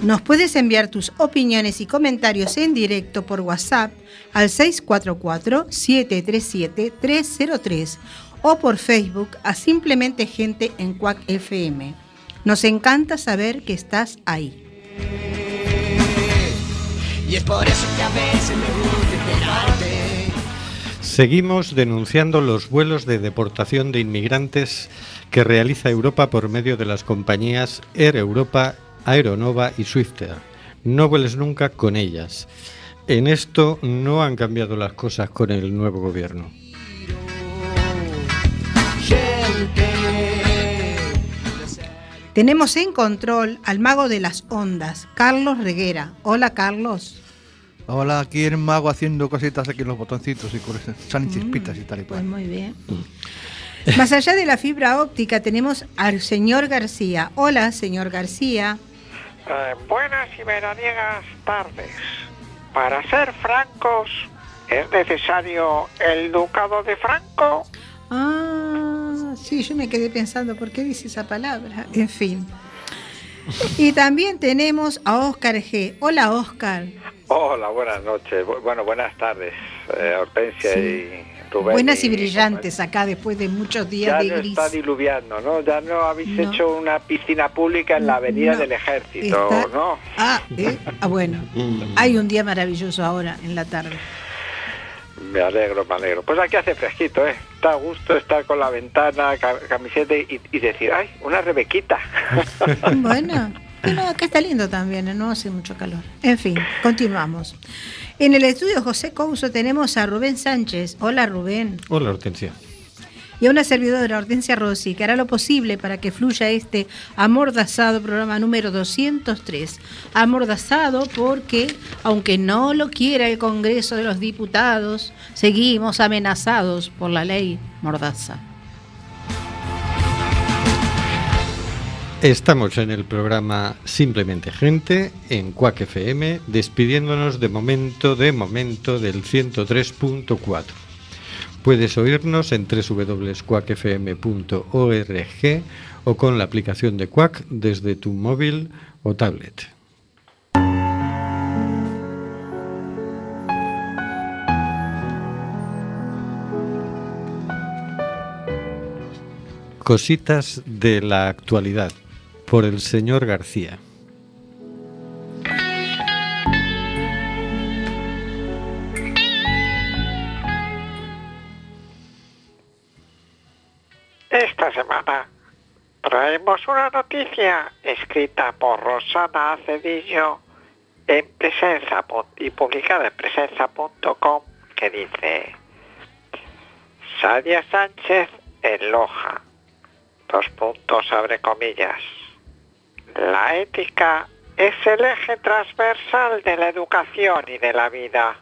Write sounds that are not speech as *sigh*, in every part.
Nos puedes enviar tus opiniones y comentarios en directo por WhatsApp al 644-737-303 o por Facebook a Simplemente Gente en Cuac FM. Nos encanta saber que estás ahí. Y es por eso que a veces me Seguimos denunciando los vuelos de deportación de inmigrantes que realiza Europa por medio de las compañías Air Europa, Aeronova y Swifter. No vueles nunca con ellas. En esto no han cambiado las cosas con el nuevo gobierno. Tenemos en control al mago de las ondas, Carlos Reguera. Hola, Carlos. Hola, aquí el mago haciendo cositas aquí en los botoncitos y salen chispitas y tal y cual. Pues muy bien. Más allá de la fibra óptica tenemos al señor García. Hola, señor García. Eh, buenas y veraniegas tardes. Para ser francos, ¿es necesario el ducado de Franco? Ah, sí, yo me quedé pensando, ¿por qué dice esa palabra? *laughs* En fin. Y también tenemos a Oscar G. Hola, Oscar. Hola, buenas noches. Bueno, buenas tardes, eh, Hortensia y. Buenas y, brillantes acá después de muchos días ya de no está diluviando, ¿no? Ya no habéis hecho una piscina pública en la avenida del ejército, ¿no? Ah, ¿eh? ah, bueno. *laughs* Hay un día maravilloso ahora, en la tarde. Me alegro, me alegro. Pues aquí hace fresquito, ¿eh? Está a gusto estar con la ventana, camiseta y, decir, ¡ay, una rebequita! bueno, *laughs* pero acá está lindo también, ¿eh? no hace mucho calor. En fin, continuamos. En el estudio José Couso tenemos a Rubén Sánchez. Hola, Rubén. Hola, Hortensia y a una servidora, Hortensia Rossi, que hará lo posible para que fluya este amordazado programa número 203. Amordazado porque, aunque no lo quiera el Congreso de los Diputados, seguimos amenazados por la ley Mordaza. Estamos en el programa Simplemente Gente en Cuac FM, despidiéndonos de momento de momento del 103.4. Puedes oírnos en www.cuacfm.org o con la aplicación de Quack desde tu móvil o tablet. Cositas de la actualidad por el señor García. Esta semana traemos una noticia escrita por Rosana Acedillo en presencia y publicada en presencia.com que dice Sadia Sánchez en Loja. Dos puntos abre comillas. La ética es el eje transversal de la educación y de la vida.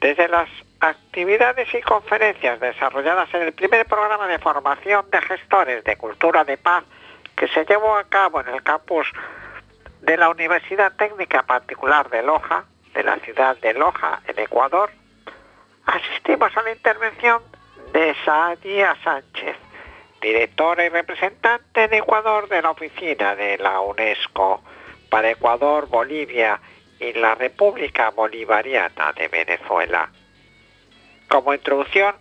Desde las actividades y conferencias desarrolladas en el primer programa de formación de gestores de cultura de paz que se llevó a cabo en el campus de la Universidad Técnica Particular de Loja, de la ciudad de Loja, en Ecuador, asistimos a la intervención de Sadia Sánchez, directora y representante en Ecuador de la oficina de la UNESCO para Ecuador, Bolivia y la República Bolivariana de Venezuela. Como introducción,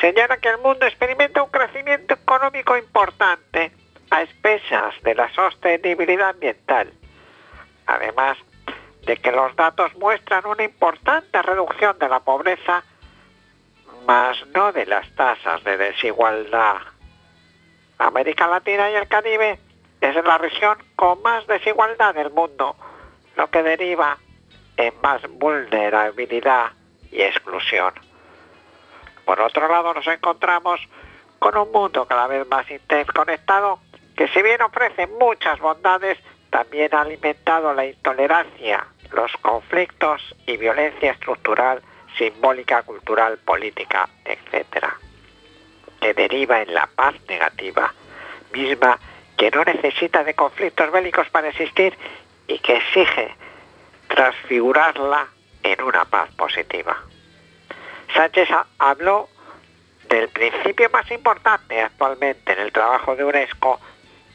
señala que el mundo experimenta un crecimiento económico importante a expensas de la sostenibilidad ambiental, además de que los datos muestran una importante reducción de la pobreza, más no de las tasas de desigualdad. América Latina y el Caribe es la región con más desigualdad del mundo, lo que deriva en más vulnerabilidad y exclusión. Por otro lado, nos encontramos con un mundo cada vez más interconectado que si bien ofrece muchas bondades, también ha alimentado la intolerancia, los conflictos y violencia estructural, simbólica, cultural, política, etc. Que deriva en la paz negativa, misma que no necesita de conflictos bélicos para existir y que exige transfigurarla en una paz positiva. Sánchez habló del principio más importante actualmente en el trabajo de UNESCO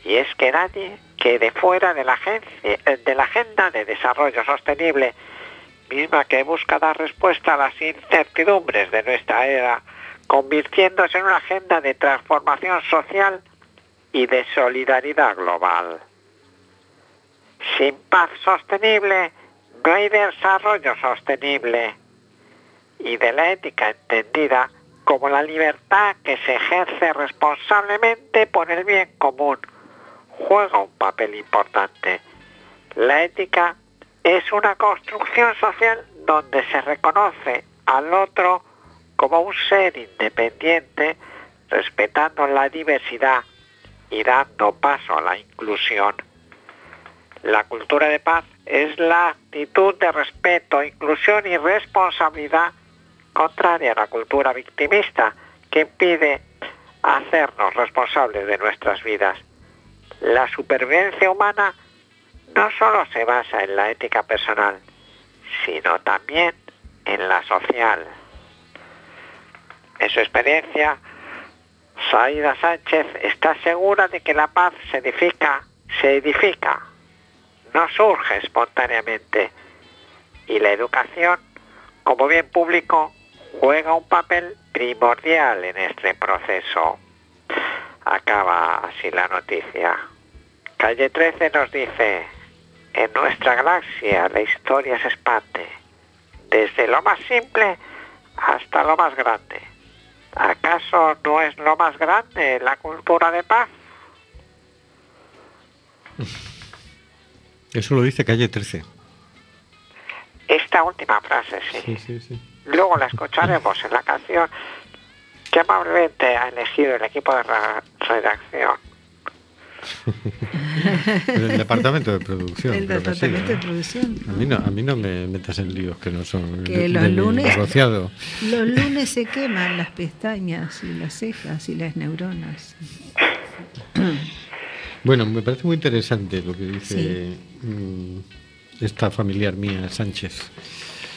y es que nadie quede fuera de la, agencia, de la Agenda de Desarrollo Sostenible, misma que busca dar respuesta a las incertidumbres de nuestra era, convirtiéndose en una agenda de transformación social y de solidaridad global. Sin paz sostenible no hay desarrollo sostenible y de la ética entendida como la libertad que se ejerce responsablemente por el bien común juega un papel importante. La ética es una construcción social donde se reconoce al otro como un ser independiente, respetando la diversidad y dando paso a la inclusión. La cultura de paz es la actitud de respeto, inclusión y responsabilidad contraria a la cultura victimista que impide hacernos responsables de nuestras vidas. La supervivencia humana no solo se basa en la ética personal, sino también en la social. En su experiencia, Saida Sánchez está segura de que la paz se edifica, se edifica, no surge espontáneamente. Y la educación, como bien público, juega un papel primordial en este proceso. Acaba así la noticia. Calle 13 nos dice, en nuestra galaxia la historia se expande, desde lo más simple hasta lo más grande. ¿Acaso no es lo más grande la cultura de paz? Eso lo dice Calle 13. Esta última frase, sí. Luego la escucharemos en la canción que amablemente ha elegido el equipo de redacción. *laughs* *laughs* el departamento de producción. El departamento de producción. A mí, no, a mí no me metas en líos que no son que los lunes negociado. Los lunes se queman las pestañas y las cejas y las neuronas. *coughs* Bueno, me parece muy interesante lo que dice mm, esta familiar mía, Sánchez,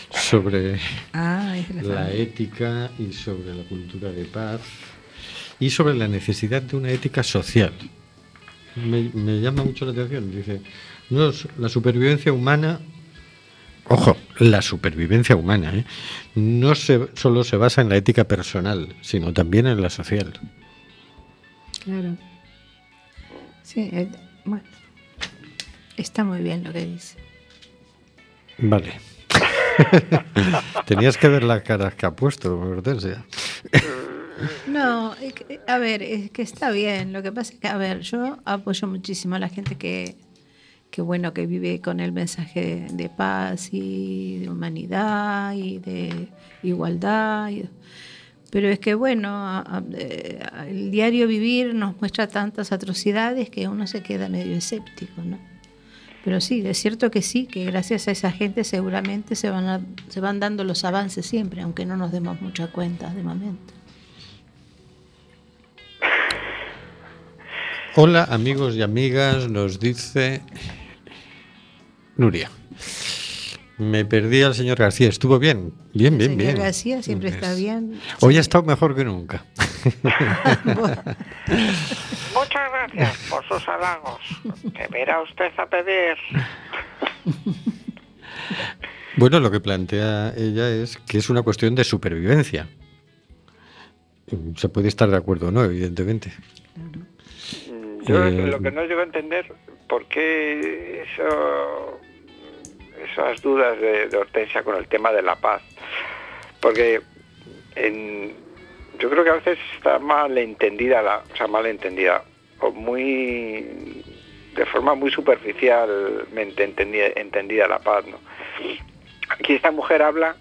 sobre ah, la ética y sobre la cultura de paz y sobre la necesidad de una ética social. Me, llama mucho la atención. Dice, no, la supervivencia humana, ojo, la supervivencia humana, ¿eh? no se, solo se basa en la ética personal, sino también en la social. Claro. Sí, eh, bueno, está muy bien lo que dice. Vale. *laughs* Tenías que ver la cara que ha puesto, Hortensia. *laughs* No, a ver, es que está bien. Lo que pasa es que, a ver, yo apoyo muchísimo a la gente que, que bueno, que vive con el mensaje de paz y de humanidad y de igualdad. Pero es que, bueno, el diario vivir nos muestra tantas atrocidades que uno se queda medio escéptico, ¿no? Pero sí, es cierto que sí, que gracias a esa gente seguramente se van, se van dando los avances siempre, aunque no nos demos mucha cuenta de momento. Hola amigos y amigas, nos dice Nuria. Me perdí al señor García. ¿Estuvo bien? Bien, bien, bien. Señor García siempre está bien. Hoy ha estado mejor que nunca. *laughs* Muchas gracias por sus halagos. Que verá usted a pedir. Bueno, lo que plantea ella es que es una cuestión de supervivencia. Se puede estar de acuerdo o no, evidentemente. Yo eh, lo que no llego a entender, ¿por qué eso esas dudas de, Hortensia con el tema de la paz. Porque yo creo que a veces está mal entendida, la, o sea, mal entendida, o muy de forma muy superficialmente entendida, entendida la paz. ¿no? Aquí esta mujer habla,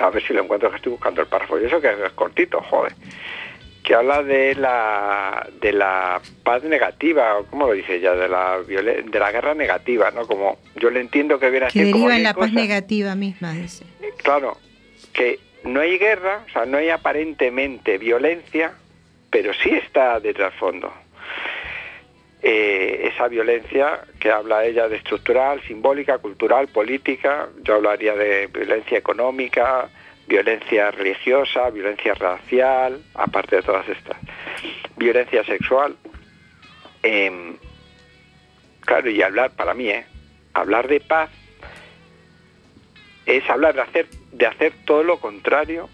a ver si lo encuentro que estoy buscando el párrafo, y eso que es cortito, joder, que habla de la de la paz negativa, o como lo dice ella, de la violen- de la guerra negativa, ¿no? Como yo le entiendo que viene a Que ser como deriva en la paz negativa misma, dice. Claro, que no hay guerra, o sea, no hay aparentemente violencia, pero sí está de trasfondo. Eh, esa violencia que habla ella de estructural, simbólica, cultural, política, yo hablaría de violencia económica, violencia religiosa, violencia racial, aparte de todas estas, violencia sexual. Em, claro, y hablar para mí, ¿eh? hablar de paz es hablar de hacer, de hacer todo lo contrario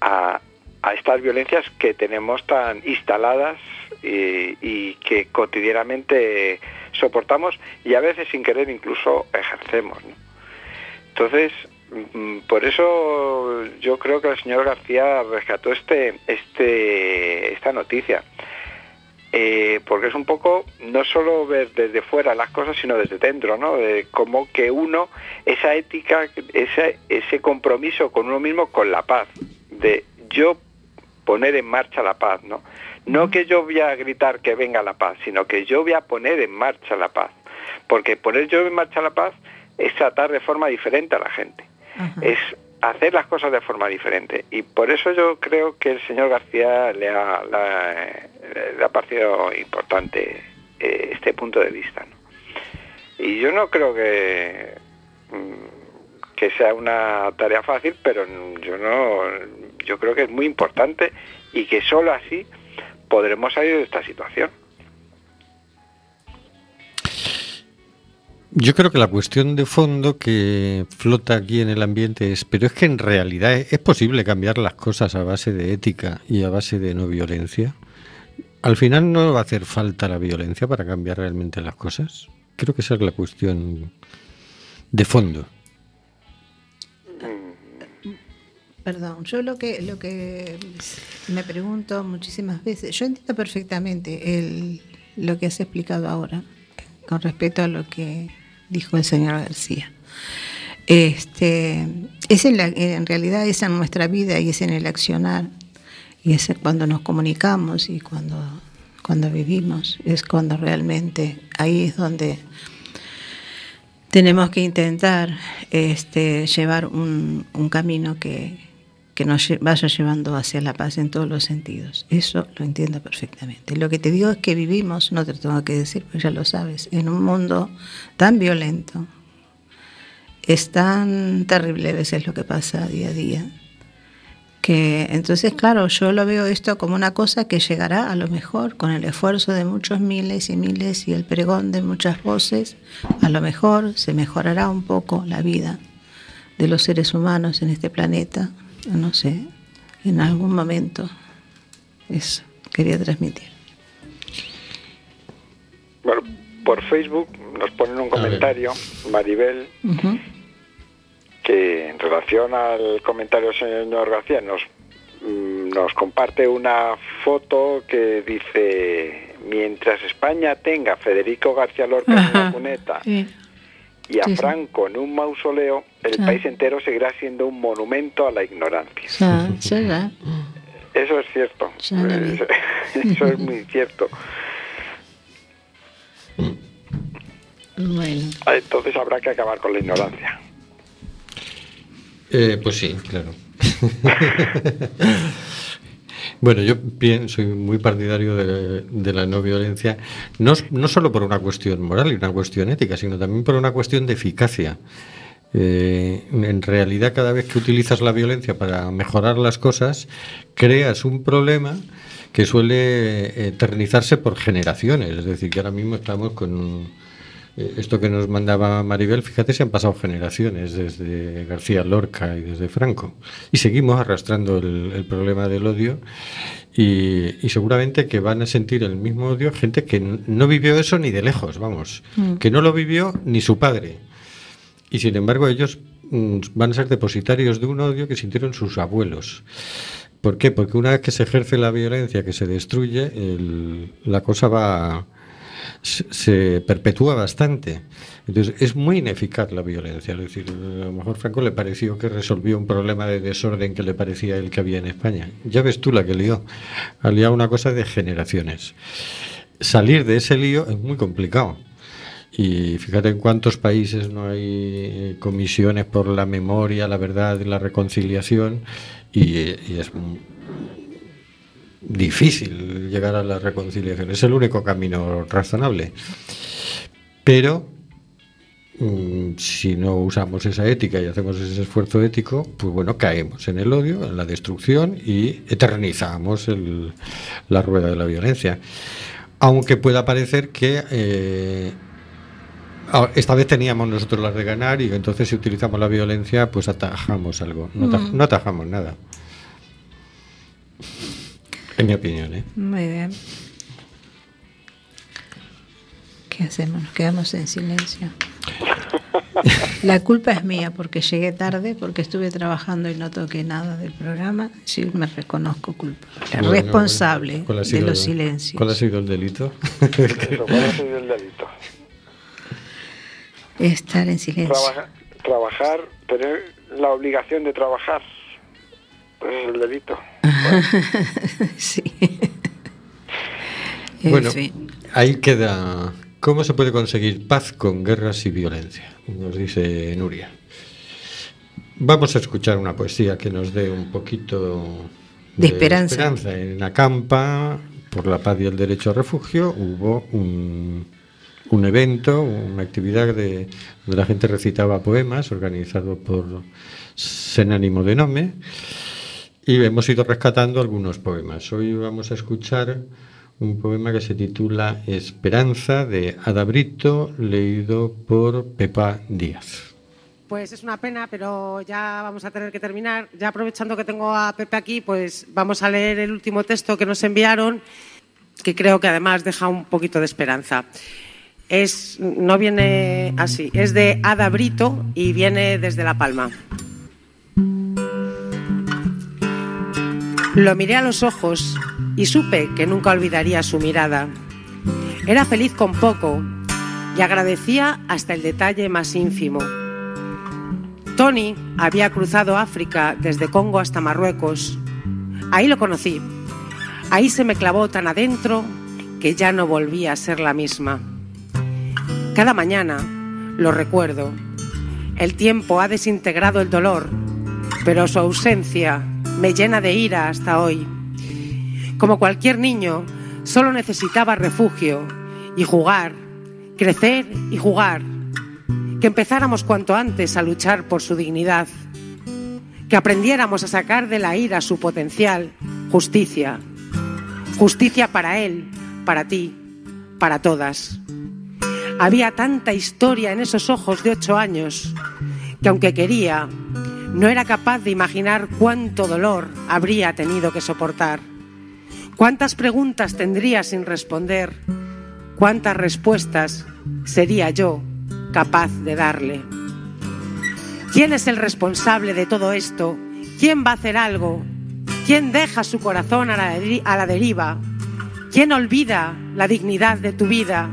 a, a estas violencias que tenemos tan instaladas y, y que cotidianamente soportamos y a veces sin querer incluso ejercemos. Entonces, por eso yo creo que el señor García rescató este, este, esta noticia. Eh, porque es un poco no solo ver desde fuera las cosas, sino desde dentro, ¿no? De cómo que uno, esa ética, ese, ese compromiso con uno mismo, con la paz, de yo poner en marcha la paz, ¿no? No que yo voy a gritar que venga la paz, sino que yo voy a poner en marcha la paz. Porque poner yo en marcha la paz es tratar de forma diferente a la gente Es hacer las cosas de forma diferente. Y por eso yo creo que el señor García le ha, la- le parecido importante eh, este punto de vista. Y yo no creo que, mm, que sea una tarea fácil, pero yo no, yo creo que es muy importante y que solo así podremos salir de esta situación. Yo creo que la cuestión de fondo que flota aquí en el ambiente es, pero es que en realidad es, posible cambiar las cosas a base de ética y a base de no violencia. Al final no va a hacer falta la violencia para cambiar realmente las cosas. Creo que esa es la cuestión de fondo. Perdón, yo lo que lo que me pregunto muchísimas veces, yo entiendo perfectamente el, lo que has explicado ahora con respecto a lo que dijo el señor García. Este, es en, realidad es en nuestra vida y es en el accionar y es cuando nos comunicamos y cuando cuando vivimos es cuando realmente ahí es donde tenemos que intentar este, llevar un, un camino que, que nos vaya llevando hacia la paz en todos los sentidos. Eso lo entiendo perfectamente. Lo que te digo es que vivimos, no te lo tengo que decir, porque ya lo sabes, en un mundo tan violento. Es tan terrible a veces lo que pasa día a día. Que entonces, claro, yo lo veo esto como una cosa que llegará a lo mejor con el esfuerzo de muchos miles y miles y el pregón de muchas voces, a lo mejor se mejorará un poco la vida de los seres humanos en este planeta, no sé, en algún momento. Eso quería transmitir. Bueno, por Facebook nos ponen un comentario, Maribel, que en relación al comentario del señor García nos, mm, nos comparte una foto que dice, mientras España tenga Federico García Lorca en Ajá. cuneta Sí. Y a Sí, sí. Franco en un mausoleo, el país entero seguirá siendo un monumento a la ignorancia. Eso es cierto. *laughs* Eso es muy cierto. Bueno. Ah, Entonces habrá que acabar con la ignorancia. Eh, pues sí, claro. *laughs* bueno, yo soy muy partidario de, la no violencia, no, solo por una cuestión moral y una cuestión ética, sino también por una cuestión de eficacia. Eh, en realidad, cada vez que utilizas la violencia para mejorar las cosas, creas un problema que suele eternizarse por generaciones. Es decir, que ahora mismo estamos con eh, esto que nos mandaba Maribel, fíjate, se han pasado generaciones desde García Lorca y desde Franco. Y seguimos arrastrando el, el problema del odio. Y, y seguramente que van a sentir el mismo odio gente que no vivió eso ni de lejos, vamos. Mm. Que no lo vivió ni su padre. Y sin embargo ellos mm, van a ser depositarios de un odio que sintieron sus abuelos. ¿Por qué? Porque una vez que se ejerce la violencia, que se destruye, el- la cosa va, se, se perpetúa bastante. Entonces, es muy ineficaz la violencia. Es decir, a lo mejor Franco le pareció que resolvió un problema de desorden que le parecía el que había en España. Ya ves tú la que lió. Ha liado una cosa de generaciones. Salir de ese lío es muy complicado. Y fíjate en cuántos países no hay eh, comisiones por la memoria, la verdad la reconciliación. Y, y es difícil llegar a la reconciliación. Es el único camino razonable. Pero mm, si no usamos esa ética y hacemos ese esfuerzo ético, pues bueno, caemos en el odio, en la destrucción y eternizamos el- la rueda de la violencia. Aunque pueda parecer que eh, esta vez teníamos nosotros las de ganar y entonces si utilizamos la violencia, pues atajamos algo. No, Mm. no atajamos nada. En mi opinión, ¿eh? Muy bien. ¿Qué hacemos? Nos quedamos en silencio. La culpa es mía porque llegué tarde, porque estuve trabajando y no toqué nada del programa. Sí, me reconozco culpable. Bueno, responsable bueno, ¿cuál ha de los el- silencios. ¿Cuál ha sido el delito? Eso, ¿cuál ha sido el delito? Estar en silencio. Trabaja- trabajar, tener la obligación de trabajar, pues es el delito. *laughs* sí. En Bueno, fin. ahí queda. ¿Cómo se puede conseguir paz con guerras y violencia? Nos dice Nuria. Vamos a escuchar una poesía que nos dé un poquito De esperanza. esperanza. En Acampa, por la paz y el derecho a refugio, hubo un, un evento, una actividad de, donde la gente recitaba poemas, organizado por Sen Ánimo de Nome, y hemos ido rescatando algunos poemas. Hoy vamos a escuchar un poema que se titula Esperanza de Ada Brito, leído por Pepa Díaz. Pues es una pena, pero ya vamos a tener que terminar. Ya aprovechando que tengo a Pepe aquí, pues vamos a leer el último texto que nos enviaron, que creo que además deja un poquito de esperanza. Es, no viene así, es de Ada Brito y viene desde La Palma. Lo miré a los ojos y supe que nunca olvidaría su mirada. Era feliz con poco y agradecía hasta el detalle más ínfimo. Tony había cruzado África desde Congo hasta Marruecos. Ahí lo conocí. Ahí se me clavó tan adentro que ya no volvía a ser la misma. Cada mañana lo recuerdo. El tiempo ha desintegrado el dolor, pero su ausencia me llena de ira hasta hoy. Como cualquier niño, solo necesitaba refugio y jugar, crecer y jugar. Que empezáramos cuanto antes a luchar por su dignidad. Que aprendiéramos a sacar de la ira su potencial, justicia. Justicia para él, para ti, para todas. Había tanta historia en esos ojos de ocho años que aunque quería, no era capaz de imaginar cuánto dolor habría tenido que soportar. ¿Cuántas preguntas tendría sin responder? ¿Cuántas respuestas sería yo capaz de darle? ¿Quién es el responsable de todo esto? ¿Quién va a hacer algo? ¿Quién deja su corazón a la, a la deriva? ¿Quién olvida la dignidad de tu vida?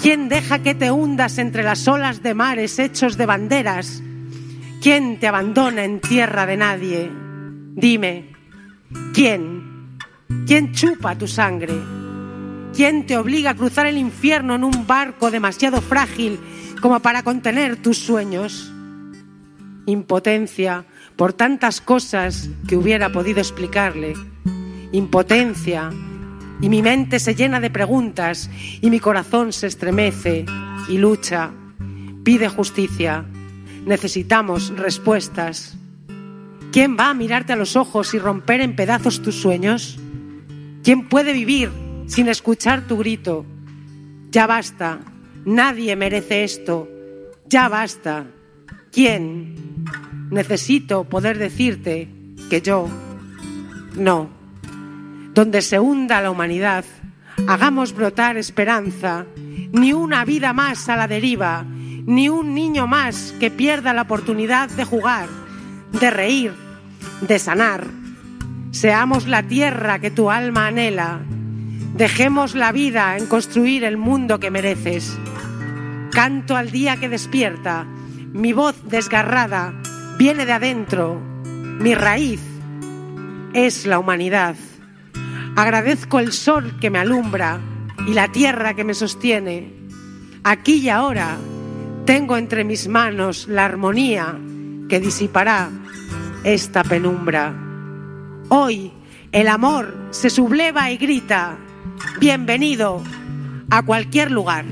¿Quién deja que te hundas entre las olas de mares hechos de banderas? ¿Quién te abandona en tierra de nadie? Dime, ¿quién? ¿Quién chupa tu sangre? ¿Quién te obliga a cruzar el infierno en un barco demasiado frágil como para contener tus sueños? Impotencia por tantas cosas que hubiera podido explicarle. Impotencia. Y mi mente se llena de preguntas y mi corazón se estremece y lucha. Pide justicia. Necesitamos respuestas. ¿Quién va a mirarte a los ojos y romper en pedazos tus sueños? ¿Quién puede vivir sin escuchar tu grito? Ya basta. Nadie merece esto. Ya basta. ¿Quién? Necesito poder decirte que yo no. Donde se hunda la humanidad, hagamos brotar esperanza. Ni una vida más a la deriva, ni un niño más que pierda la oportunidad de jugar, de reír, de sanar. Seamos la tierra que tu alma anhela. Dejemos la vida en construir el mundo que mereces. Canto al día que despierta. Mi voz desgarrada viene de adentro. Mi raíz es la humanidad. Agradezco el sol que me alumbra y la tierra que me sostiene. Aquí y ahora tengo entre mis manos la armonía que disipará esta penumbra. Hoy el amor se subleva y grita, bienvenido a cualquier lugar.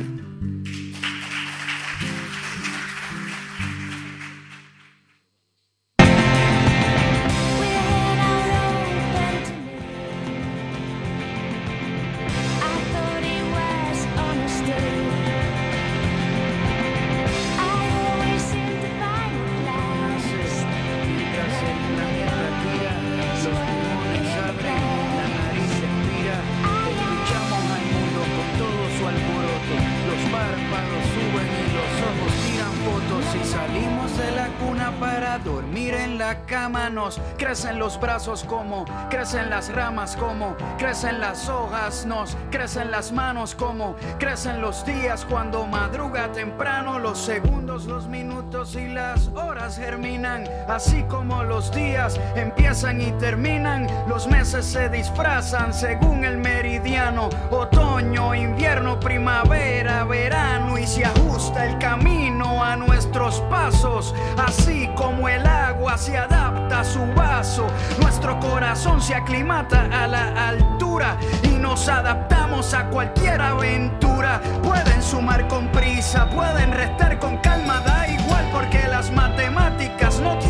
Crecen los brazos como crecen las ramas como crecen las hojas, nos crecen las manos como crecen los días cuando madruga temprano, los segundos, los minutos y las horas germinan, así como los días empiezan y terminan, los meses se disfrazan según el meridiano, otoño, invierno, primavera, verano y se ajusta el camino a nuestros pasos, así como el agua se adapta su vaso, nuestro corazón se aclimata a la altura y nos adaptamos a cualquier aventura. Pueden sumar con prisa, pueden restar con calma, da igual porque las matemáticas no tienen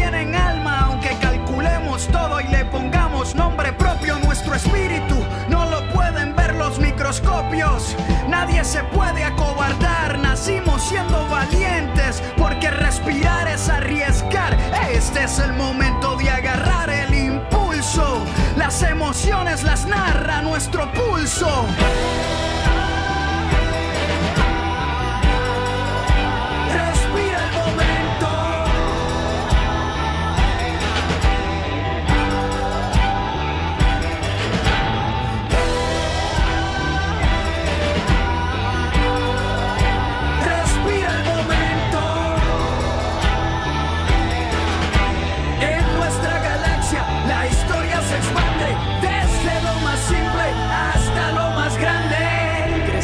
Nadie se puede acobardar, nacimos siendo valientes porque respirar es arriesgar. Este es el momento de agarrar el impulso. Las emociones las narra nuestro pulso.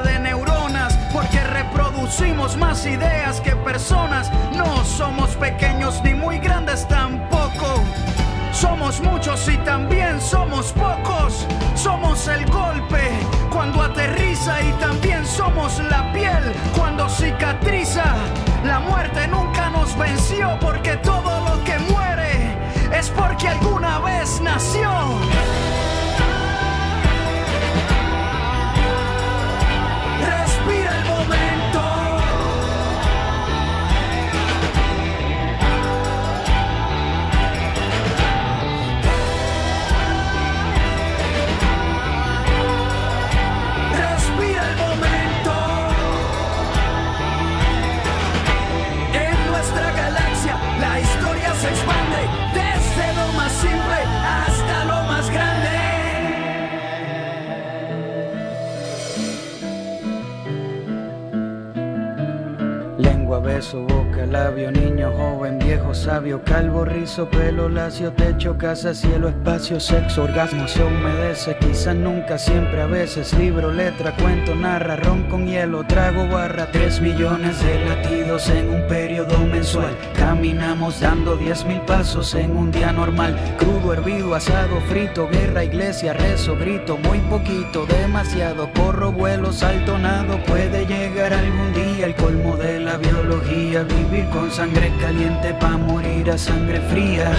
de reproducimos más ideas que personas. No somos pequeños ni muy grandes tampoco. Somos muchos y también somos pocos. Somos el golpe cuando aterriza y también somos la piel cuando cicatriza. La muerte nunca nos venció porque todo lo que muere es porque alguna vez nació. Beso, boca, labio, niño, joven, viejo, sabio, calvo, rizo, pelo, lacio, techo, casa, cielo, espacio, sexo, orgasmo, se humedece, quizás nunca, siempre, a veces, libro, letra, cuento, narra, ron con hielo, trago, barra, tres millones de latidos en un periodo mensual. Caminamos dando diez mil pasos en un día normal, crudo, hervido, asado, frito, guerra, iglesia, rezo, grito, muy poquito, demasiado, corro, vuelo, salto, nado, puede llegar algún día el colmo de la biología, vivir con sangre caliente pa' morir a sangre fría.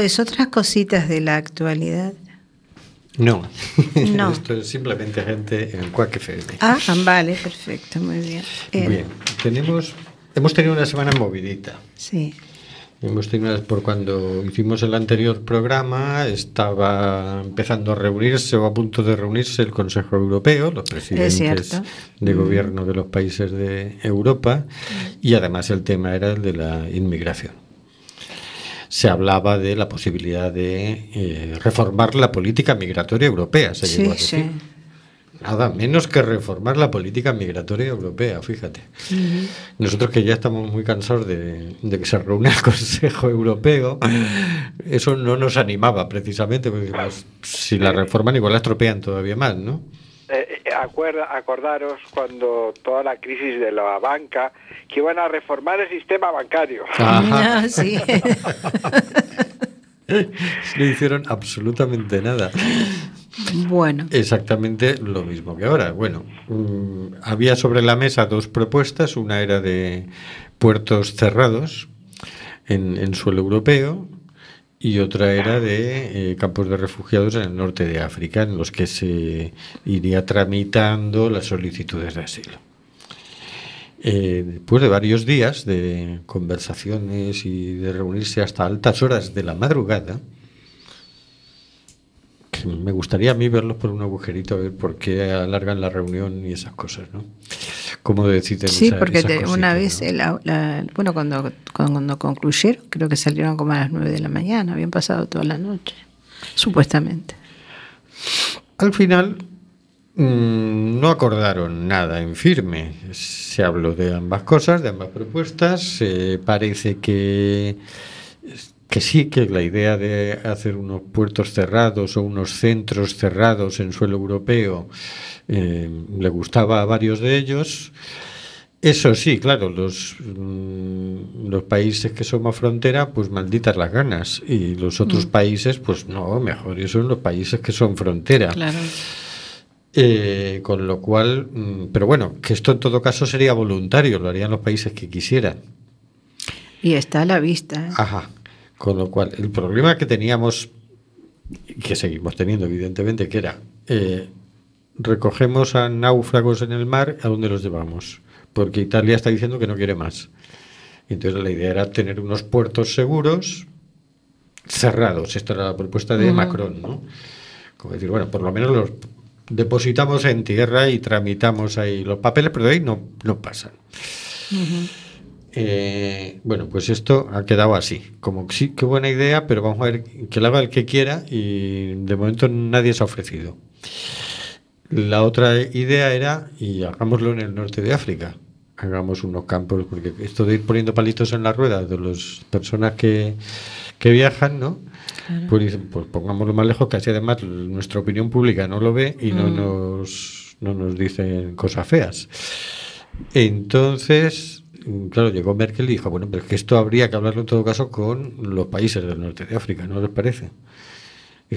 Es otras cositas de la actualidad. No, *laughs* No. esto es simplemente gente en Quack FM. Ah, vale, perfecto, muy bien. Eh, Bien, tenemos, hemos tenido una semana movidita. Sí. Hemos tenido, por cuando hicimos el anterior programa, estaba empezando a reunirse o a punto de reunirse el Consejo Europeo, los presidentes de gobierno de los países de Europa, y además el tema era el de la inmigración. Se hablaba de la posibilidad de eh, reformar la política migratoria europea, se Sí, sí. Nada menos que reformar la política migratoria europea, fíjate. Nosotros que ya estamos muy cansados de, de que se reúna el *laughs* Consejo Europeo, eso no nos animaba precisamente, porque si la reforman igual la estropean todavía más, ¿no? Eh, eh, acuerda, acordaros cuando toda la crisis de la banca, que iban a reformar el sistema bancario. Ajá. Ah, sí. *laughs* No hicieron absolutamente nada. bueno, Exactamente lo mismo que ahora. Bueno, mm, había sobre la mesa dos propuestas. Una era de puertos cerrados en, en suelo europeo y otra era de eh, campos de refugiados en el norte de África, en los que se iría tramitando las solicitudes de asilo. Eh, después de varios días de conversaciones y de reunirse hasta altas horas de la madrugada, me gustaría a mí verlos por un agujerito, a ver por qué alargan la reunión y esas cosas, ¿no? Cómo deciden sí, esa- porque una vez, ¿no? el- la- bueno, cuando, cuando concluyeron, creo que salieron como a las 9 de la mañana, habían pasado toda la noche, supuestamente. Al final mm, no acordaron nada en firme. Se habló de ambas cosas, de ambas propuestas. Eh, parece que, que sí, que la idea de hacer unos puertos cerrados o unos centros cerrados en suelo europeo eh, le gustaba a varios de ellos. Eso sí, claro, los, mm, los países que somos frontera, pues malditas las ganas. Y los otros países, pues no, mejor, y son los países que son frontera. Claro. Eh, con lo cual, mm, pero bueno, que esto en todo caso sería voluntario, lo harían los países que quisieran. Y está a la vista. ¿eh? Ajá. Con lo cual, el problema que teníamos, que seguimos teniendo evidentemente, que era, eh, recogemos a náufragos en el mar, ¿a dónde los llevamos? Porque Italia está diciendo que no quiere más. Entonces la idea era tener unos puertos seguros cerrados. Esta era la propuesta de. Macron, ¿no? Como decir, bueno, por lo menos los depositamos en tierra y tramitamos ahí los papeles, pero de ahí no, no pasan. Eh, bueno, pues esto ha quedado así. Como sí, qué buena idea, pero vamos a ver que lo haga el que quiera y de momento nadie se ha ofrecido. La otra idea era, y hagámoslo en el norte de África, hagamos unos campos, porque esto de ir poniendo palitos en la rueda de las personas que, que viajan, ¿no? Pues pues pongámoslo más lejos, que así además nuestra opinión pública no lo ve y no, Mm. nos, no nos dicen cosas feas. Entonces, claro, llegó Merkel y dijo, bueno, pero es que esto habría que hablarlo en todo caso con los países del norte de África, ¿no les parece?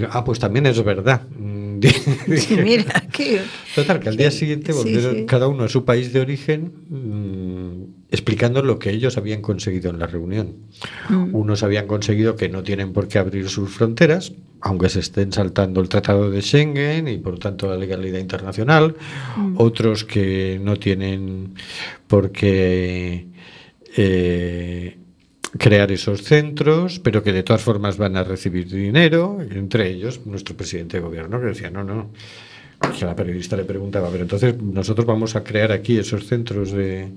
Ah, pues también es verdad. Mm, *laughs* Sí, mira, qué, Total, que al día siguiente volvieron sí. cada uno a su país de origen mm, explicando lo que ellos habían conseguido en la reunión. Mm. Unos habían conseguido que no tienen por qué abrir sus fronteras, aunque se estén saltando el Tratado de Schengen y por tanto la legalidad internacional. Mm. Otros que no tienen por qué eh, crear esos centros, pero que de todas formas van a recibir dinero, entre ellos nuestro presidente de gobierno, que decía, no, no, que la periodista le preguntaba, pero entonces nosotros vamos a crear aquí esos centros de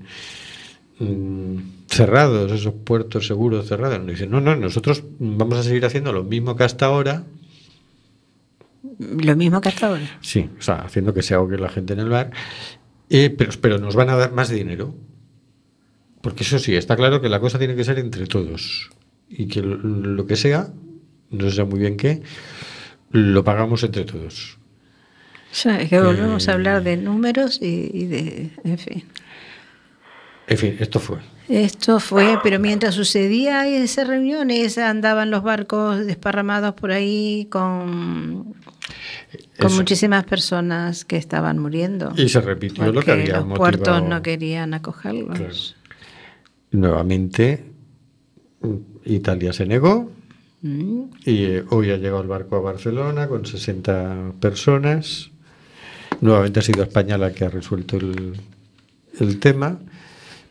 mm, cerrados, esos puertos seguros cerrados. Y dice, no, no, nosotros vamos a seguir haciendo lo mismo que hasta ahora, lo mismo que hasta ahora. sí, o sea, haciendo que se ahogue la gente en el mar, eh, pero, pero nos van a dar más dinero. Porque eso sí, está claro que la cosa tiene que ser entre todos. Y que lo, que sea, no sé muy bien qué, lo pagamos entre todos. Ya, es que volvemos Eh, a hablar de números y, y de, en fin. En fin, esto fue. Esto fue, pero mientras sucedía esa reunión, esa andaban los barcos desparramados por ahí con, con Eso. muchísimas personas que estaban muriendo. Y se repitió lo que había los motivado. puertos no querían acogerlos. Claro. Nuevamente, Italia se negó Mm. Y eh, hoy ha llegado el barco a Barcelona con 60 personas. Nuevamente ha sido España la que ha resuelto el, el tema.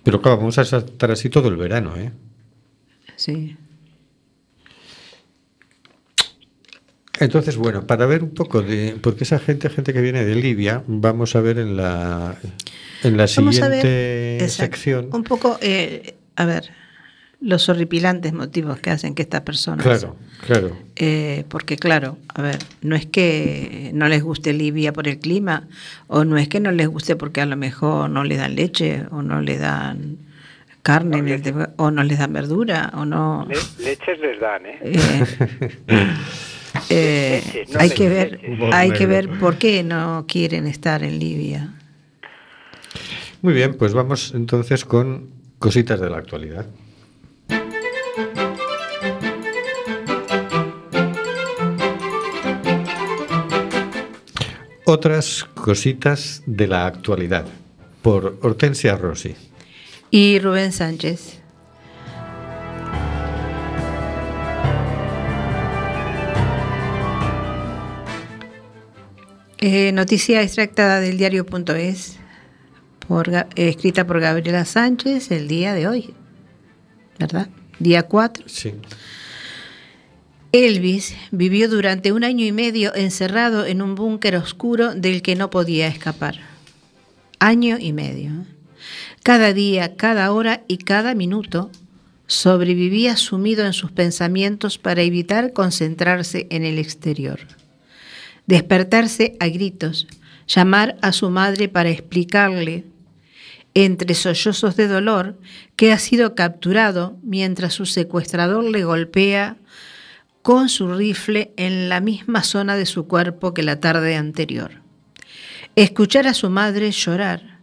Pero claro, vamos a estar así todo el verano, ¿eh? Sí. Entonces, bueno, para ver un poco de. Porque esa gente, gente que viene de Libia, vamos a ver en la, en la Vamos a ver, siguiente exacto, sección. Un poco, eh, a ver, los horripilantes motivos que hacen que estas personas. Claro, claro. Eh, porque claro, a ver, no es que no les guste Libia por el clima, o no es que no les guste porque a lo mejor no le dan leche, o no le dan carne, o no les dan verdura, o no... Le- leches les dan, ¿eh? eh, *laughs* eh, no hay que ver, hay que ver por qué no quieren estar en Libia. Muy bien, pues vamos entonces con cositas de la actualidad. Otras cositas de la actualidad por Hortensia Rossi. Y Rubén Sánchez. Eh, noticia extractada del diario.es, por, eh, escrita por Gabriela Sánchez el día de hoy, ¿verdad? Día 4. Sí. Elvis vivió durante un año y medio encerrado en un búnker oscuro del que no podía escapar. Año y medio. ¿eh? Cada día, cada hora y cada minuto sobrevivía sumido en sus pensamientos para evitar concentrarse en el exterior. Despertarse a gritos, llamar a su madre para explicarle, entre sollozos de dolor, que ha sido capturado mientras su secuestrador le golpea con su rifle en la misma zona de su cuerpo que la tarde anterior. Escuchar a su madre llorar,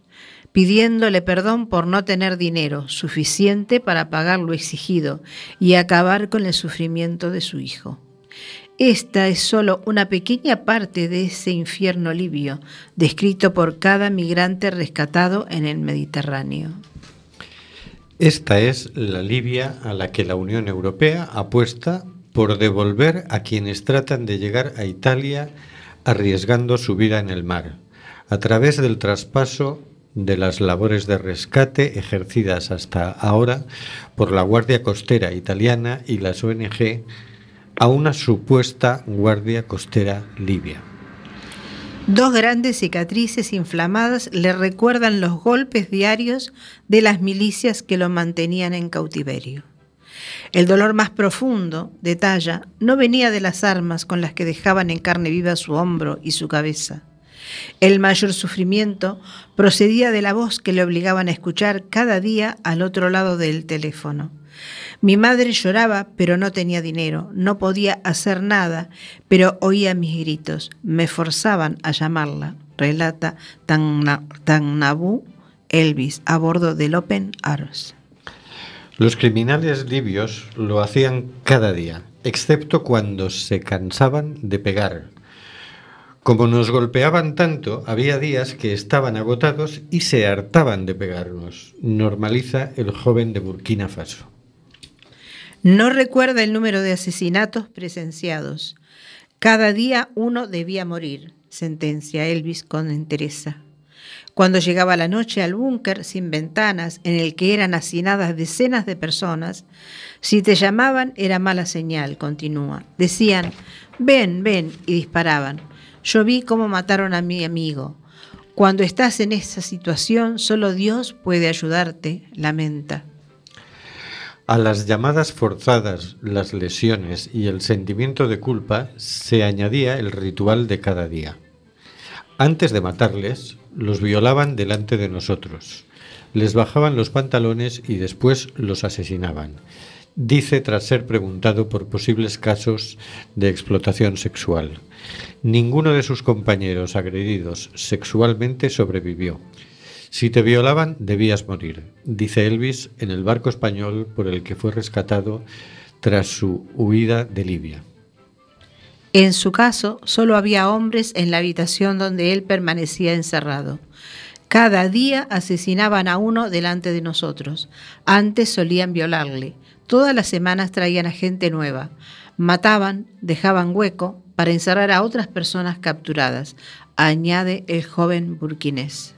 pidiéndole perdón por no tener dinero suficiente para pagar lo exigido y acabar con el sufrimiento de su hijo. Esta es solo una pequeña parte de ese infierno libio, descrito por cada migrante rescatado en el Mediterráneo. Esta es la Libia a la que la Unión Europea apuesta por devolver a quienes tratan de llegar a Italia arriesgando su vida en el mar, a través del traspaso de las labores de rescate ejercidas hasta ahora por la Guardia Costera italiana y las ONG a una supuesta Guardia Costera libia. Dos grandes cicatrices inflamadas le recuerdan los golpes diarios de las milicias que lo mantenían en cautiverio. El dolor más profundo, detalla, no venía de las armas con las que dejaban en carne viva su hombro y su cabeza. El mayor sufrimiento procedía de la voz que le obligaban a escuchar cada día al otro lado del teléfono. Mi madre lloraba, pero no tenía dinero, no podía hacer nada, pero oía mis gritos, me forzaban a llamarla, relata Tannabu Elvis a bordo del Open Arms. Los criminales libios lo hacían cada día, excepto cuando se cansaban de pegar. Como nos golpeaban tanto, había días que estaban agotados y se hartaban de pegarnos, normaliza el joven de Burkina Faso. No recuerda el número de asesinatos presenciados. Cada día uno debía morir, sentencia Elvis con entereza. Cuando llegaba la noche al búnker sin ventanas, en el que eran hacinadas decenas de personas, si te llamaban era mala señal, continúa. Decían, ven, ven, y disparaban. Yo vi cómo mataron a mi amigo. Cuando estás en esa situación, solo Dios puede ayudarte, lamenta. A las llamadas forzadas, las lesiones y el sentimiento de culpa se añadía el ritual de cada día. Antes de matarles, los violaban delante de nosotros, les bajaban los pantalones y después los asesinaban, dice tras ser preguntado por posibles casos de explotación sexual. Ninguno de sus compañeros agredidos sexualmente sobrevivió. Si te violaban, debías morir, dice Elvis en el barco español por el que fue rescatado tras su huida de Libia. En su caso, solo había hombres en la habitación donde él permanecía encerrado. Cada día asesinaban a uno delante de nosotros. Antes solían violarle. Todas las semanas traían a gente nueva. Mataban, dejaban hueco para encerrar a otras personas capturadas, añade el joven burkinés.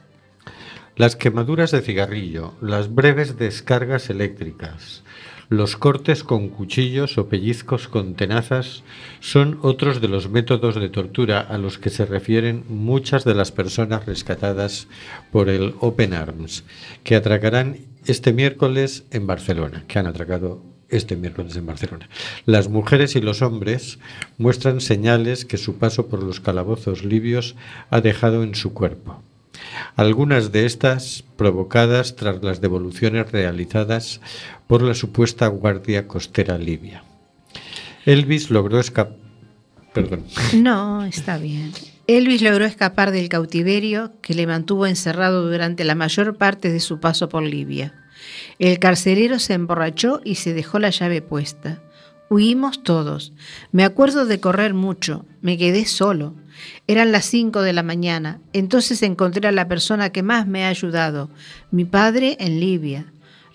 Las quemaduras de cigarrillo, las breves descargas eléctricas, los cortes con cuchillos o pellizcos con tenazas son otros de los métodos de tortura a los que se refieren muchas de las personas rescatadas por el Open Arms, que atracarán este miércoles en Barcelona, que han atracado este miércoles en Barcelona. Las mujeres y los hombres muestran señales que su paso por los calabozos libios ha dejado en su cuerpo. Algunas de estas provocadas tras las devoluciones realizadas por la supuesta Guardia Costera Libia. Elvis logró escapar. No, está bien. Elvis logró escapar del cautiverio que le mantuvo encerrado durante la mayor parte de su paso por Libia. El carcelero se emborrachó y se dejó la llave puesta. Huimos todos. Me acuerdo de correr mucho. Me quedé solo. Eran las cinco de la mañana. Entonces encontré a la persona que más me ha ayudado, mi padre en Libia.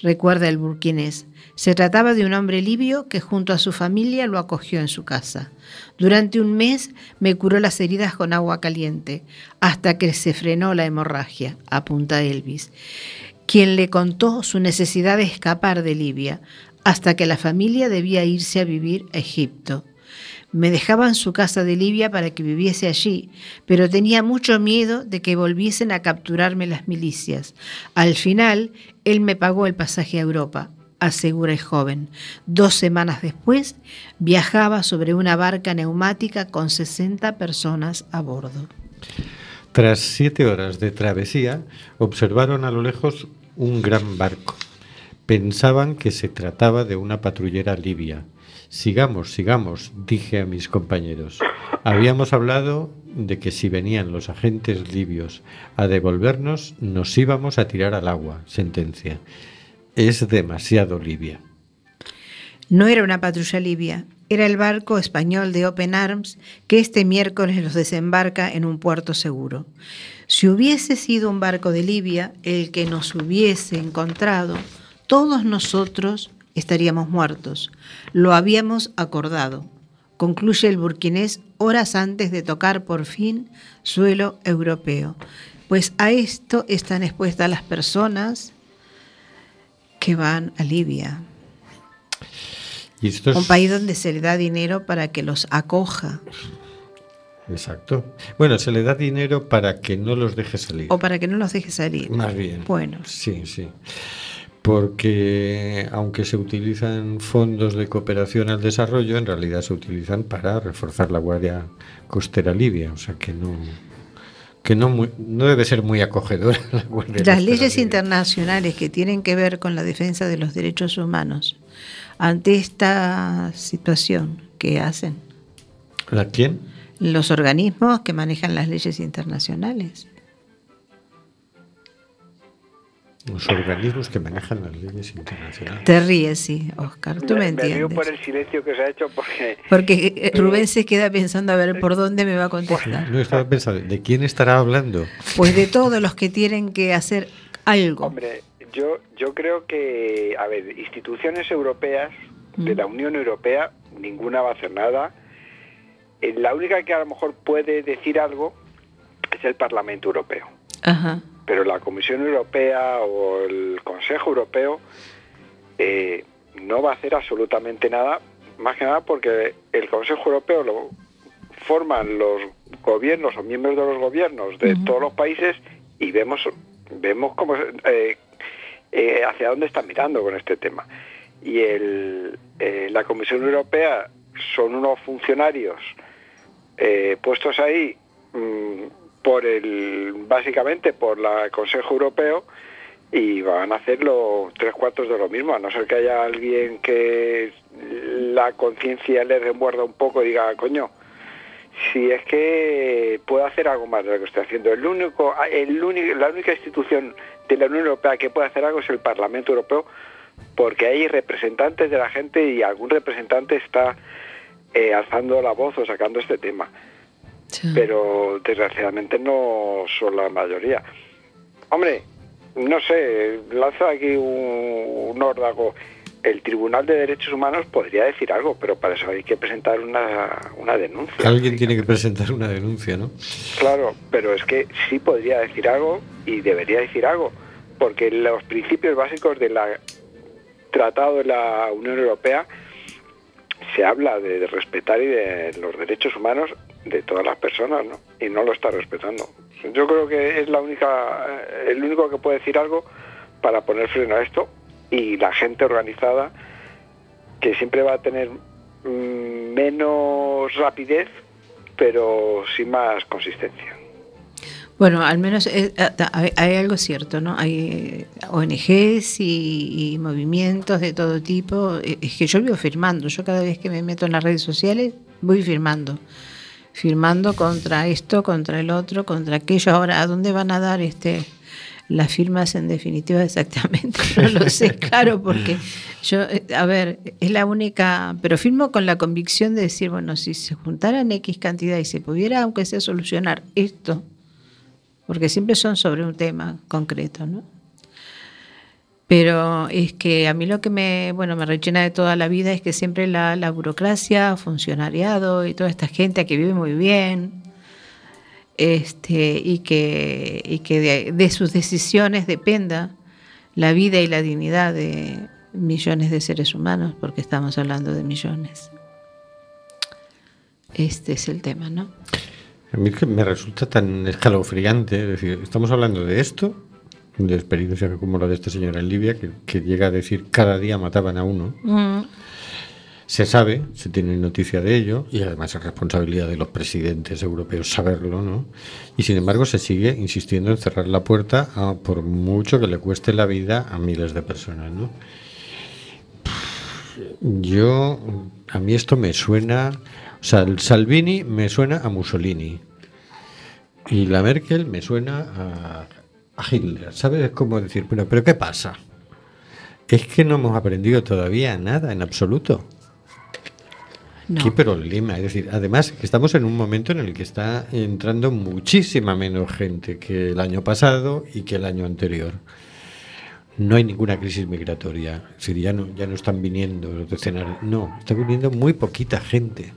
Recuerda el burkinés. Se trataba de un hombre libio que junto a su familia lo acogió en su casa. Durante un mes me curó las heridas con agua caliente, hasta que se frenó la hemorragia, apunta Elvis, quien le contó su necesidad de escapar de Libia, hasta que la familia debía irse a vivir a Egipto. Me dejaban su casa de Libia para que viviese allí, pero tenía mucho miedo de que volviesen a capturarme las milicias. Al final, él me pagó el pasaje a Europa, asegura el joven. Dos semanas después, viajaba sobre una barca neumática con 60 personas a bordo. Tras siete horas de travesía, observaron a lo lejos un gran barco. Pensaban que se trataba de una patrullera libia. Sigamos, sigamos, dije a mis compañeros. Habíamos hablado de que si venían los agentes libios a devolvernos, nos íbamos a tirar al agua, sentencia. Es demasiado Libia. No era una patrulla libia, era el barco español de Open Arms que este miércoles los desembarca en un puerto seguro. Si hubiese sido un barco de Libia el que nos hubiese encontrado, todos nosotros estaríamos muertos. Lo habíamos acordado. Concluye el burkinés horas antes de tocar por fin suelo europeo. Pues a esto están expuestas las personas que van a Libia. Y esto es- Un país donde se le da dinero para que los acoja Exacto. Bueno, se le da dinero para que no los deje salir. o para que no los deje salir. Más bien. Bueno, Sí, sí. Porque aunque se utilizan fondos de cooperación al desarrollo, en realidad se utilizan para reforzar la Guardia Costera Libia. O sea que no, que no, muy- no debe ser muy acogedora *laughs* la Guardia las Costera leyes Libia. internacionales que tienen que ver con la defensa de los derechos humanos ante esta situación que hacen ¿La quién? los organismos que manejan las leyes internacionales. Los organismos que manejan las leyes internacionales. Te ríes, sí, Oscar, tú me, me río entiendes. por el silencio que se ha hecho porque Porque eh, Rubén se queda pensando a ver por dónde me va a contestar. No estaba pensando, ¿de quién estará hablando? Pues de todos los que tienen que hacer algo. Hombre, yo, yo creo que, a ver, instituciones europeas, de Mm. la Unión Europea, ninguna va a hacer nada. Eh, La única que a lo mejor puede decir algo es el Parlamento Europeo. Ajá. Pero la Comisión Europea o el Consejo Europeo eh, no va a hacer absolutamente nada, más que nada porque el Consejo Europeo lo forman los gobiernos o miembros de los gobiernos de todos los países y vemos vemos cómo eh, eh, hacia dónde están mirando con este tema. Y el, la Comisión Europea son unos funcionarios puestos ahí mm, por el básicamente por la Consejo Europeo y van a hacerlo tres cuartos de lo mismo, a no ser que haya alguien que la conciencia le remuerda un poco y diga, coño, si es que puedo hacer algo más de lo que estoy haciendo. El único, el único, la única institución de la Unión Europea que puede hacer algo es el Parlamento Europeo, porque hay representantes de la gente y algún representante está eh, alzando la voz o sacando este tema. Sí. Pero desgraciadamente no son la mayoría. Hombre, no sé, lanzo aquí un, un órdago. El Tribunal de Derechos Humanos podría decir algo, pero para eso hay que presentar una, una denuncia. Alguien tiene que presentar una denuncia, ¿no? Claro, pero es que sí podría decir algo y debería decir algo, porque los principios básicos del Tratado de la Unión Europea se habla de, de respetar y de los derechos humanos de todas las personas, ¿no? Y no lo está respetando. Yo creo que es la única, eh, el único que puede decir algo para poner freno a esto y la gente organizada que siempre va a tener mm, menos rapidez, pero sin más consistencia. Bueno, al menos eh, hay, algo cierto, ¿no? Hay ONGs y, y movimientos de todo tipo. Eh, Es que yo vivo firmando. Yo cada vez que me meto en las redes sociales voy firmando. Firmando contra esto, contra el otro, contra aquello. Ahora, ¿a dónde van a dar este las firmas en definitiva *laughs* exactamente? No lo sé, claro, porque yo, eh, a ver, es la única, pero firmo con la convicción de decir, bueno, si se juntaran X cantidad y se pudiera, aunque sea solucionar esto, porque siempre son sobre un tema concreto, ¿no? Pero es que a mí lo que me, bueno, me rechina de toda la vida es que siempre la, burocracia, funcionariado y toda esta gente que vive muy bien, este, y que, y que de, de sus decisiones dependa la vida y la dignidad de millones de seres humanos, porque estamos hablando de millones. Este es el tema, ¿no? A mí que me resulta tan escalofriante, es decir, estamos hablando de esto, de experiencia como la de esta señora en Libia, que, que llega a decir cada día mataban a uno. Mm, Se sabe, se tiene noticia de ello, y además es responsabilidad de los presidentes europeos saberlo, ¿no? Y sin embargo se sigue insistiendo en cerrar la puerta a- por mucho que le cueste la vida a miles de personas, ¿no? Yo, a mí esto me suena, o sea, el Salvini me suena a Mussolini y la Merkel me suena a, Hitler, ¿sabes? Es como decir, bueno, pero ¿qué pasa? Es que no hemos aprendido todavía nada en absoluto. no. ¿Qué problema? Es decir, además que estamos en un momento en el que está entrando muchísima menos gente que el año pasado y que el año anterior. No hay ninguna crisis migratoria. Es decir, ya no, ya no están viniendo los decenas. No, está viniendo muy poquita gente.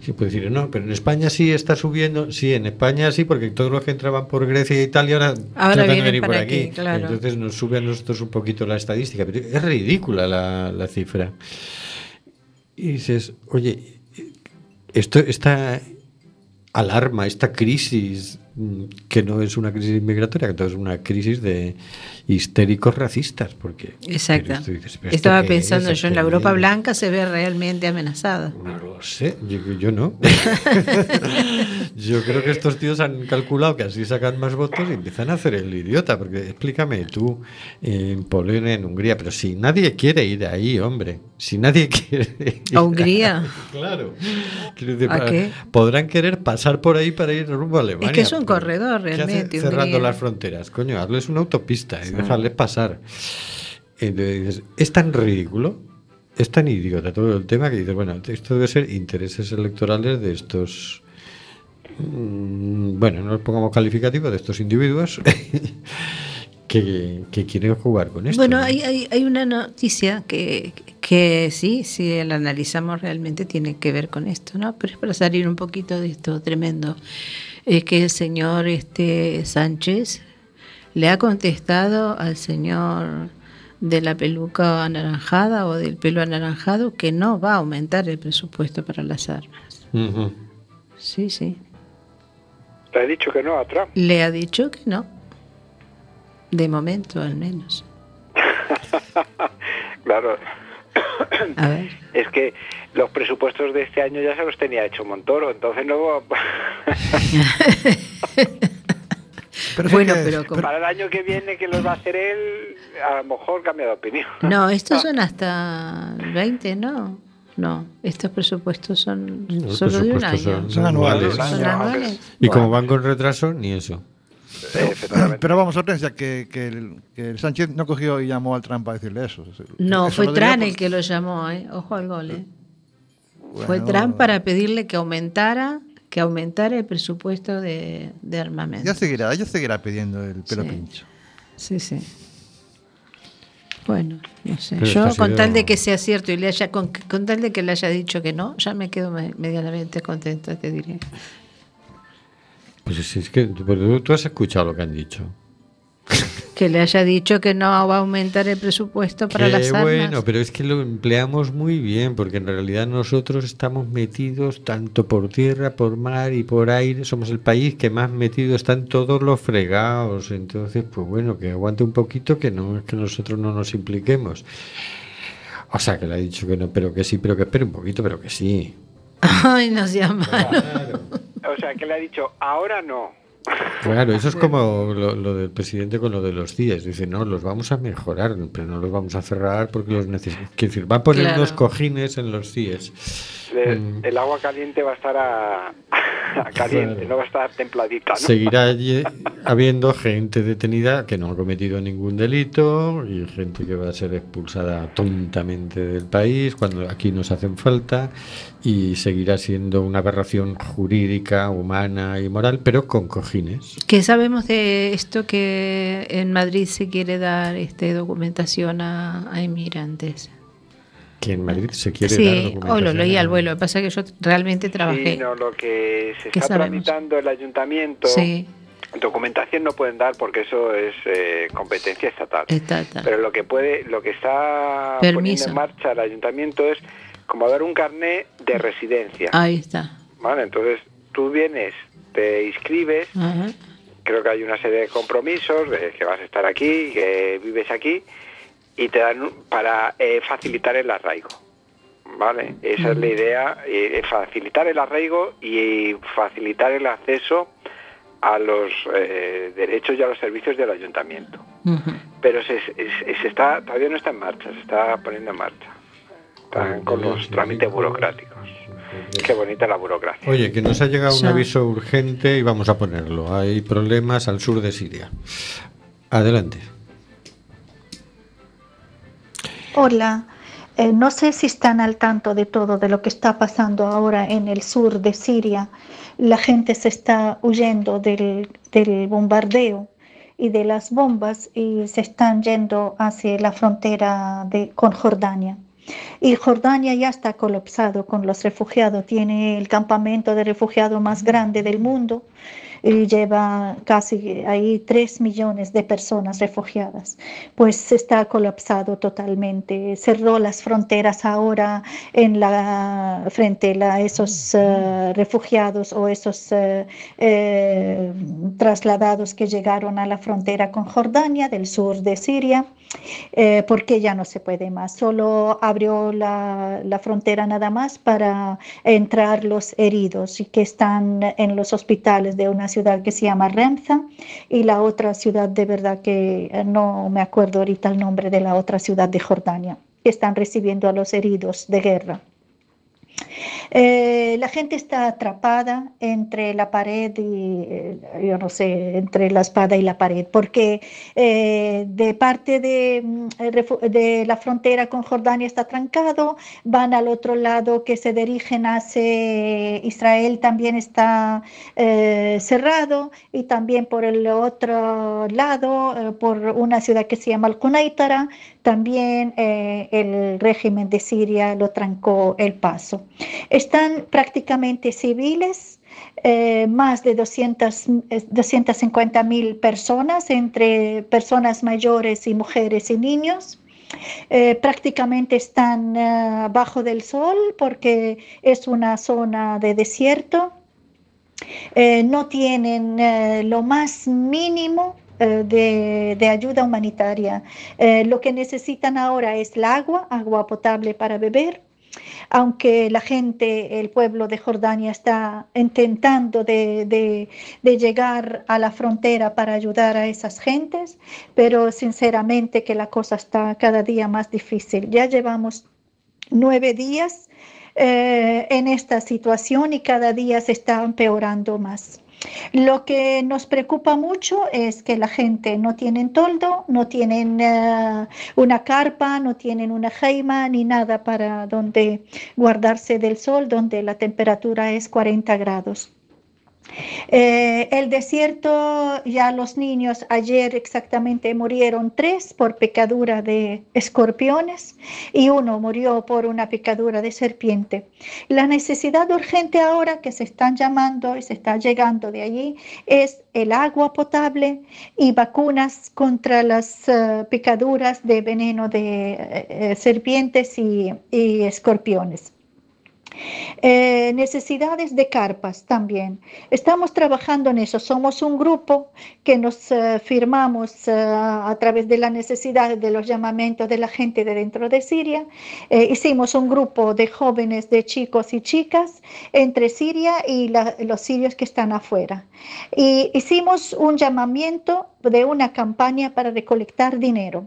Se puede decir, no, pero en España sí está subiendo. Sí, en España sí, porque todos los que entraban por Grecia e Italia ahora, Ahora tratan de venir por aquí, aquí. claro. Entonces nos sube a nosotros un poquito la estadística. Pero es ridícula la, la cifra. Y dices, oye, esto, esta alarma, esta crisis, que no es una crisis migratoria, que es una crisis de histéricos racistas, porque... Exacto. pero esto dices, ¿pero esto Estaba pensando es? yo en la ¿Esto Europa blanca se ve realmente amenazada. No lo sé, yo, yo no. *laughs* yo creo que estos tíos han calculado que así sacan más votos y empiezan a hacer el idiota, porque explícame tú, en Polonia, en Hungría, pero si nadie quiere ir ahí, hombre, si nadie *laughs* quiere ir ¿A Hungría? Claro. Decir, ¿A qué? Podrán querer pasar por ahí para ir rumbo a Alemania. Es que es un corredor, ¿qué hace realmente, cerrando Hungría? las fronteras. Coño, hazles una autopista y dejarles pasar. Entonces dices, es tan ridículo, es tan idiota todo el tema que dices, bueno, esto debe ser intereses electorales de estos. mm, Bueno, no los pongamos calificativos de estos individuos *laughs* que, que quieren jugar con esto. Bueno, ¿no? hay, hay, hay una noticia que, que sí, si la analizamos realmente tiene que ver con esto, ¿no? Pero es para salir un poquito de esto tremendo. Es que el señor este Sánchez le ha contestado al señor de la peluca anaranjada o del pelo anaranjado que no va a aumentar el presupuesto para las armas. Sí, sí. Le he dicho que no a Trump. Le ha dicho que no. De momento, al menos. *laughs* Claro. A ver. Es que los presupuestos de este año ya se los tenía hecho Montoro, entonces luego *laughs* Pero Bueno, que- pero como- para el año que viene que los va a hacer él, a lo mejor cambia de opinión. No, *laughs* estos son hasta el 20, ¿no? No, estos presupuestos son Los solo de un año. son Son anuales. Son Año, anuales. Y como van con retraso, ni eso. Efectivamente. Pero vamos, Hortensia, que, que, el, que el Sánchez no cogió y llamó al Trump para decirle eso. No, Eso fue Trump por- el que lo llamó, ¿eh? Ojo al gol, ¿eh? Fue Bueno, Trump para pedirle que aumentara que aumentar el presupuesto de, de armamento. Ya seguirá, ya seguirá pidiendo el pelo Sí. pincho. Sí, sí. Bueno, no sé. Pero Yo, con sido- tal de que sea cierto y le haya, con, con tal de que le haya dicho que no, ya me quedo me- medianamente contenta, te diré. Pues es, es que tú has escuchado lo que han dicho. Que le haya dicho que no va a aumentar el presupuesto para Que las armas. bueno, pero es que lo empleamos muy bien, porque en realidad nosotros estamos metidos tanto por tierra, por mar y por aire. Somos el país que más metido están todos los fregados. Entonces, pues bueno, que aguante un poquito, que no es que nosotros no nos impliquemos. O sea, que le ha dicho que no, pero que sí, pero que espere un poquito, pero que sí. *laughs* Ay, nos llama. O sea, que le ha dicho, ahora no. Claro, eso es como lo, lo del presidente con lo de los CIES. Dice, no, los vamos a mejorar, pero no los vamos a cerrar porque los necesitamos. Quiero decir, va a poner Claro. unos cojines en los CIES. Mm. El agua caliente va a estar a, a caliente, Claro. no va a estar templadita, ¿no? Seguirá *laughs* habiendo gente detenida que no ha cometido ningún delito y gente que va a ser expulsada tontamente del país cuando aquí nos hacen falta y seguirá siendo una aberración jurídica, humana y moral, pero con cojines. ¿Qué sabemos de esto que en Madrid se quiere dar este documentación a, a inmigrantes? Que en Madrid se quiere dar Sí, hoy lo documentación leí al vuelo. Lo que pasa es que yo realmente trabajé. Sí, no, lo que se ¿Qué está sabemos? tramitando el ayuntamiento, Sí, documentación no pueden dar porque eso es eh, competencia estatal. está. Pero lo que puede, lo que está Permiso. poniendo en marcha el ayuntamiento es como dar un carné de residencia, Ahí está. ¿vale? Entonces tú vienes, te inscribes, Ajá. creo que hay una serie de compromisos de que vas a estar aquí, que vives aquí y te dan para eh, facilitar el arraigo. ¿Vale? Esa es la idea, eh, facilitar el arraigo y facilitar el acceso a los eh, derechos y a los servicios del ayuntamiento. Pero se, se- se está todavía no está en marcha, se está poniendo en marcha. Están con los trámites burocráticos. Qué bonita la burocracia. Oye, que nos ha llegado un aviso urgente y vamos a ponerlo. Hay problemas al sur de Siria. Adelante. Hola, Eh, no sé si están al tanto de todo de lo que está pasando ahora en el sur de Siria. La gente se está huyendo del, del bombardeo y de las bombas y se están yendo hacia la frontera de, con Jordania. Y Jordania ya está colapsado con los refugiados, tiene el campamento de refugiados más grande del mundo y lleva casi ahí 3 millones de personas refugiadas. Pues está colapsado totalmente. Cerró las fronteras ahora en la, frente a esos eh, refugiados o esos eh, eh, trasladados que llegaron a la frontera con Jordania del sur de Siria. Eh, porque ya no se puede más. Solo abrió la, la frontera nada más para entrar los heridos y que están en los hospitales de una ciudad que se llama Remza y la otra ciudad de verdad que eh, no me acuerdo ahorita el nombre de la otra ciudad de Jordania, que están recibiendo a los heridos de guerra. Eh, la gente está atrapada entre la pared y, eh, yo no sé, entre la espada y la pared, porque eh, de parte de, mm, de la frontera con Jordania está trancado, van al otro lado que se dirigen hacia Israel también está eh, cerrado y también por el otro lado, por una ciudad que se llama Al-Qunaitara, también eh, el régimen de Siria lo trancó el paso. Están prácticamente civiles, eh, más de 200, eh, 250 mil personas, entre personas mayores y mujeres y niños. Eh, prácticamente están eh, bajo del sol porque es una zona de desierto. Eh, no tienen eh, lo más mínimo eh, de, de ayuda humanitaria. Eh, lo que necesitan ahora es el agua, agua potable para beber aunque la gente, el pueblo de Jordania está intentando de, de, llegar a la frontera para ayudar a esas gentes, pero sinceramente que la cosa está cada día más difícil. Ya llevamos nueve días eh, en esta situación y cada día se está empeorando más. Lo que nos preocupa mucho es que la gente no tienen toldo, no tienen uh, una carpa, no tienen una jaima ni nada para donde guardarse del sol, donde la temperatura es 40 grados. Eh, el desierto, ya los niños ayer exactamente murieron tres por picadura de escorpiones y uno murió por una picadura de serpiente. La necesidad urgente ahora que se están llamando y se está llegando de allí es el agua potable y vacunas contra las eh, picaduras de veneno de eh, serpientes y escorpiones. Eh, necesidades de carpas también. Estamos trabajando en eso. Somos un grupo que nos eh, firmamos eh, a través de la necesidad de los llamamientos de la gente de dentro de Siria. hicimos un grupo de jóvenes, de chicos y chicas entre Siria y los sirios que están afuera. Y hicimos un llamamiento de una campaña para recolectar dinero.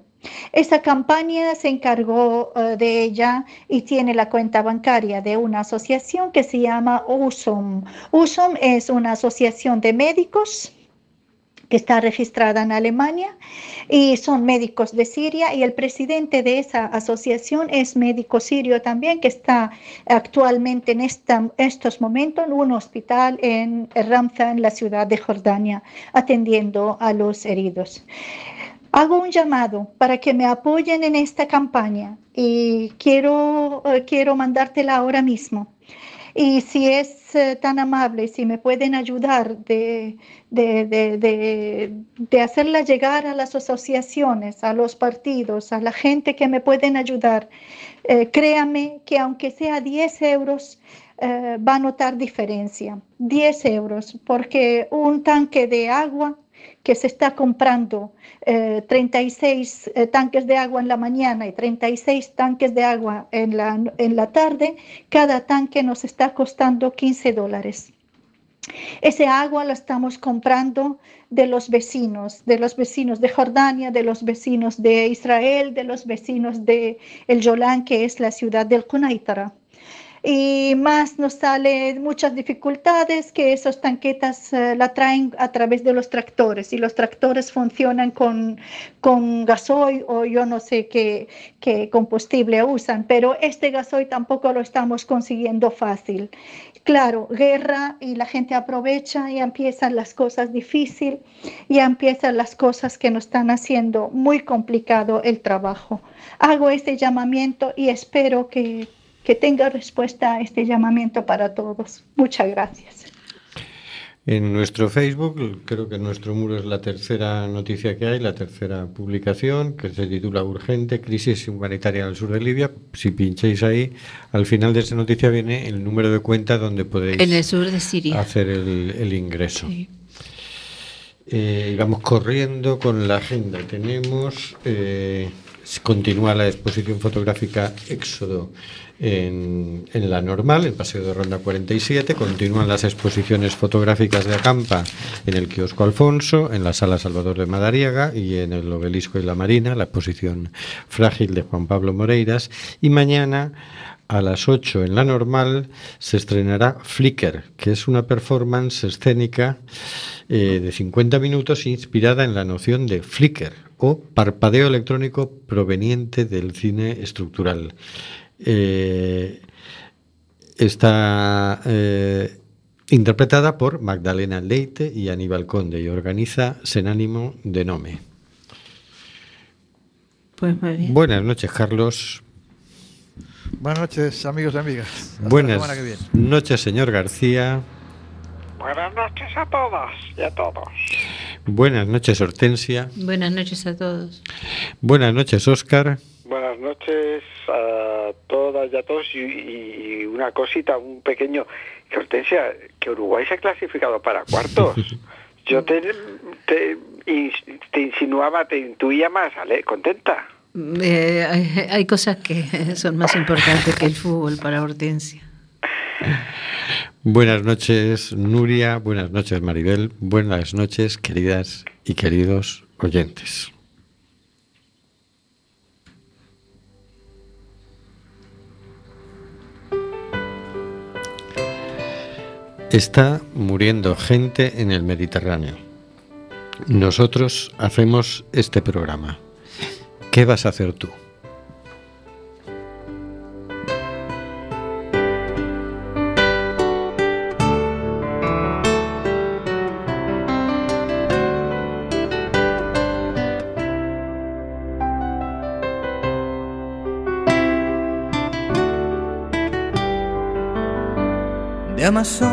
Esa campaña se encargó eh, de ella y tiene la cuenta bancaria de una asociación que se llama USOM. USOM es una asociación de médicos que está registrada en Alemania y son médicos de Siria y el presidente de esa asociación es médico sirio también que está actualmente en estos momentos en un hospital en Ramza, en la ciudad de Jordania, atendiendo a los heridos. Hago un llamado para que me apoyen en esta campaña y quiero, eh, quiero mandártela ahora mismo. Y si es eh, tan amable, si me pueden ayudar de, de, hacerla llegar a las asociaciones, a los partidos, a la gente que me pueden ayudar, eh, créame que aunque sea 10 euros, va a notar diferencia. 10 euros, porque un tanque de agua que se está comprando 36 eh, eh, tanques de agua en la mañana y 36 tanques de agua en la, en la tarde, cada tanque nos está costando 15 dólares. Ese agua la estamos comprando de los vecinos, de los vecinos de Jordania, de los vecinos de Israel, de los vecinos de El Yolán, que es la ciudad del Cunaitara y más nos sale muchas dificultades que esos tanquetas eh, la traen a través de los tractores y los tractores funcionan con, con gasoil o yo no sé qué, qué combustible usan, pero este gasoil tampoco lo estamos consiguiendo fácil. Claro, guerra y la gente aprovecha y empiezan las cosas difíciles y empiezan las cosas que nos están haciendo muy complicado el trabajo. Hago este llamamiento y espero que que tenga respuesta a este llamamiento para todos. Muchas gracias. En nuestro Facebook, creo que en nuestro muro es la tercera noticia que hay, la tercera publicación, que se titula Urgente, crisis humanitaria en el sur de Libia. Si pincháis ahí, al final de esa noticia viene el número de cuenta donde podéis en el sur de Siria. hacer el, ingreso. Eh, vamos corriendo con la agenda. Tenemos, eh, continúa la exposición fotográfica Éxodo en, la normal, en Paseo de Ronda 47. Continúan las exposiciones fotográficas de Acampa en el Kiosco Alfonso, en la Sala Salvador de Madariaga y en el Obelisco y la Marina, la exposición Frágil de Juan Pablo Moreiras. Y mañana a las 8 en la normal se estrenará Flicker, que es una performance escénica eh, de 50 minutos inspirada en la noción de flicker o parpadeo electrónico proveniente del cine estructural. Eh, está eh, interpretada por Magdalena Leite y Aníbal Conde y organiza Senánimo de Nome. Pues Buenas noches, Carlos. Buenas noches, amigos y amigas. Buenas noches, señor García. Buenas noches a todas y a todos. Buenas noches, Hortensia. Buenas noches a todos. Buenas noches, Óscar. Buenas noches a todas y a todos y, una cosita, un pequeño, que Hortensia, que Uruguay se ha clasificado para cuartos. *laughs* Yo te, te, insinuaba, te intuía más, ¿ale? ¿Contenta? Eh, hay, cosas que son más importantes que el fútbol para Hortensia. *laughs* Buenas noches, Nuria. Buenas noches, Maribel. Buenas noches, queridas y queridos oyentes. Está muriendo gente en el Mediterráneo. Nosotros hacemos este programa. ¿Qué vas a hacer tú? De